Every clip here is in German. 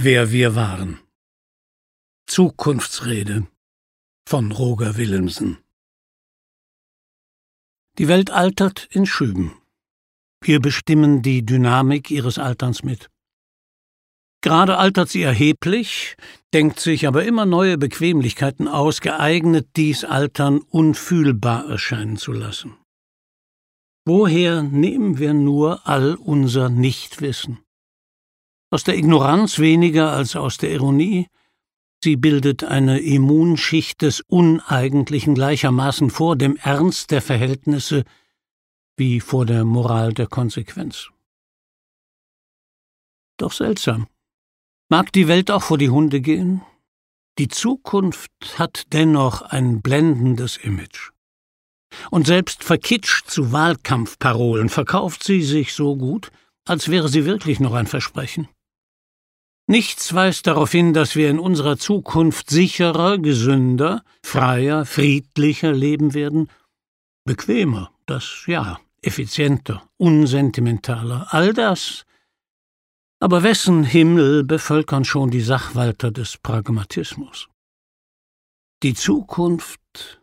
Wer wir waren. Zukunftsrede von Roger Willemsen. Die Welt altert in Schüben. Wir bestimmen die Dynamik ihres Alterns mit. Gerade altert sie erheblich, denkt sich aber immer neue Bequemlichkeiten aus, geeignet, dies Altern unfühlbar erscheinen zu lassen. Woher nehmen wir nur all unser Nichtwissen? Aus der Ignoranz weniger als aus der Ironie. Sie bildet eine Immunschicht des Uneigentlichen gleichermaßen vor dem Ernst der Verhältnisse wie vor der Moral der Konsequenz. Doch seltsam. Mag die Welt auch vor die Hunde gehen? Die Zukunft hat dennoch ein blendendes Image. Und selbst verkitscht zu Wahlkampfparolen verkauft sie sich so gut, als wäre sie wirklich noch ein Versprechen. Nichts weist darauf hin, dass wir in unserer Zukunft sicherer, gesünder, freier, friedlicher leben werden, bequemer, das ja, effizienter, unsentimentaler, all das. Aber wessen Himmel bevölkern schon die Sachwalter des Pragmatismus? Die Zukunft,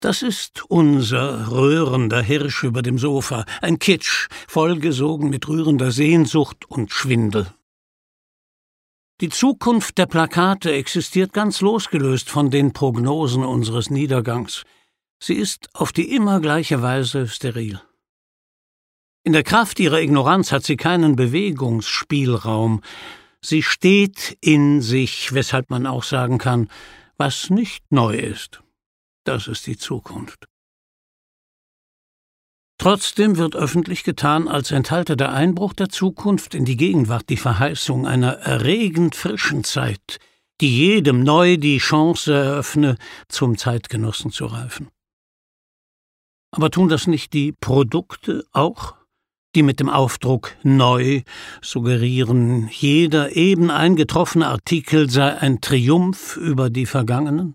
das ist unser rührender Hirsch über dem Sofa, ein Kitsch, vollgesogen mit rührender Sehnsucht und Schwindel. Die Zukunft der Plakate existiert ganz losgelöst von den Prognosen unseres Niedergangs. Sie ist auf die immer gleiche Weise steril. In der Kraft ihrer Ignoranz hat sie keinen Bewegungsspielraum. Sie steht in sich, weshalb man auch sagen kann, was nicht neu ist. Das ist die Zukunft. Trotzdem wird öffentlich getan, als enthalte der Einbruch der Zukunft in die Gegenwart die Verheißung einer erregend frischen Zeit, die jedem neu die Chance eröffne, zum Zeitgenossen zu reifen. Aber tun das nicht die Produkte auch, die mit dem Aufdruck neu suggerieren, jeder eben eingetroffene Artikel sei ein Triumph über die vergangenen?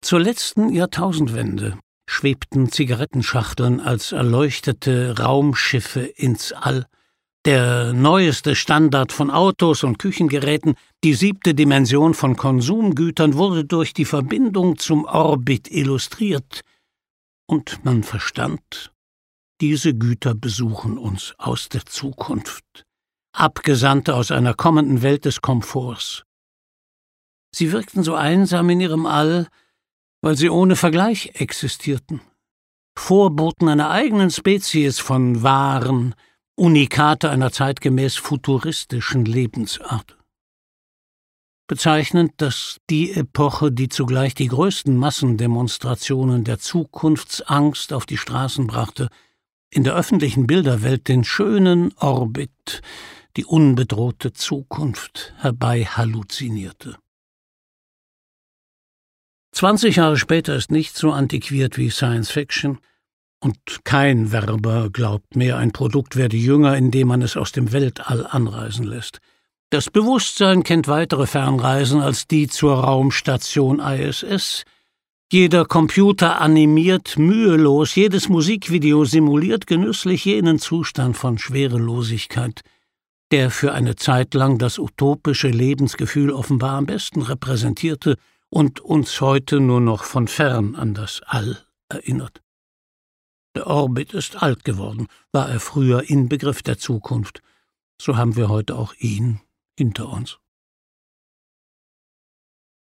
Zur letzten Jahrtausendwende schwebten Zigarettenschachteln als erleuchtete Raumschiffe ins All. Der neueste Standard von Autos und Küchengeräten, die siebte Dimension von Konsumgütern wurde durch die Verbindung zum Orbit illustriert, und man verstand, diese Güter besuchen uns aus der Zukunft, Abgesandte aus einer kommenden Welt des Komforts. Sie wirkten so einsam in ihrem All, weil sie ohne Vergleich existierten. Vorboten einer eigenen Spezies von wahren, Unikate einer zeitgemäß futuristischen Lebensart. Bezeichnend, dass die Epoche, die zugleich die größten Massendemonstrationen der Zukunftsangst auf die Straßen brachte, in der öffentlichen Bilderwelt den schönen Orbit, die unbedrohte Zukunft herbeihalluzinierte. 20 Jahre später ist nichts so antiquiert wie Science Fiction, und kein Werber glaubt mehr, ein Produkt werde jünger, indem man es aus dem Weltall anreisen lässt. Das Bewusstsein kennt weitere Fernreisen als die zur Raumstation ISS. Jeder Computer animiert mühelos, jedes Musikvideo simuliert genüsslich jenen Zustand von Schwerelosigkeit, der für eine Zeit lang das utopische Lebensgefühl offenbar am besten repräsentierte und uns heute nur noch von fern an das All erinnert. Der Orbit ist alt geworden, war er früher Inbegriff der Zukunft, so haben wir heute auch ihn hinter uns.